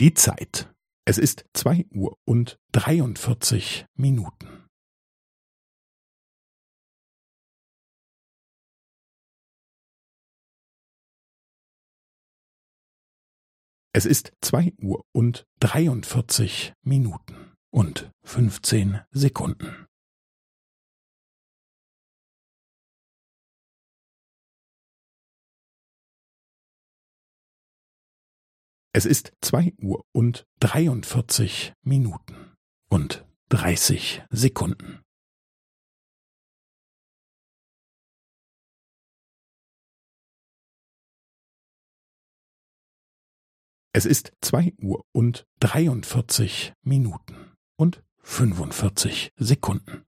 Die Zeit. Es ist zwei Uhr und dreiundvierzig Minuten. Es ist zwei Uhr und dreiundvierzig Minuten und fünfzehn Sekunden. Es ist zwei Uhr und dreiundvierzig Minuten und dreißig Sekunden. Es ist zwei Uhr und dreiundvierzig Minuten und fünfundvierzig Sekunden.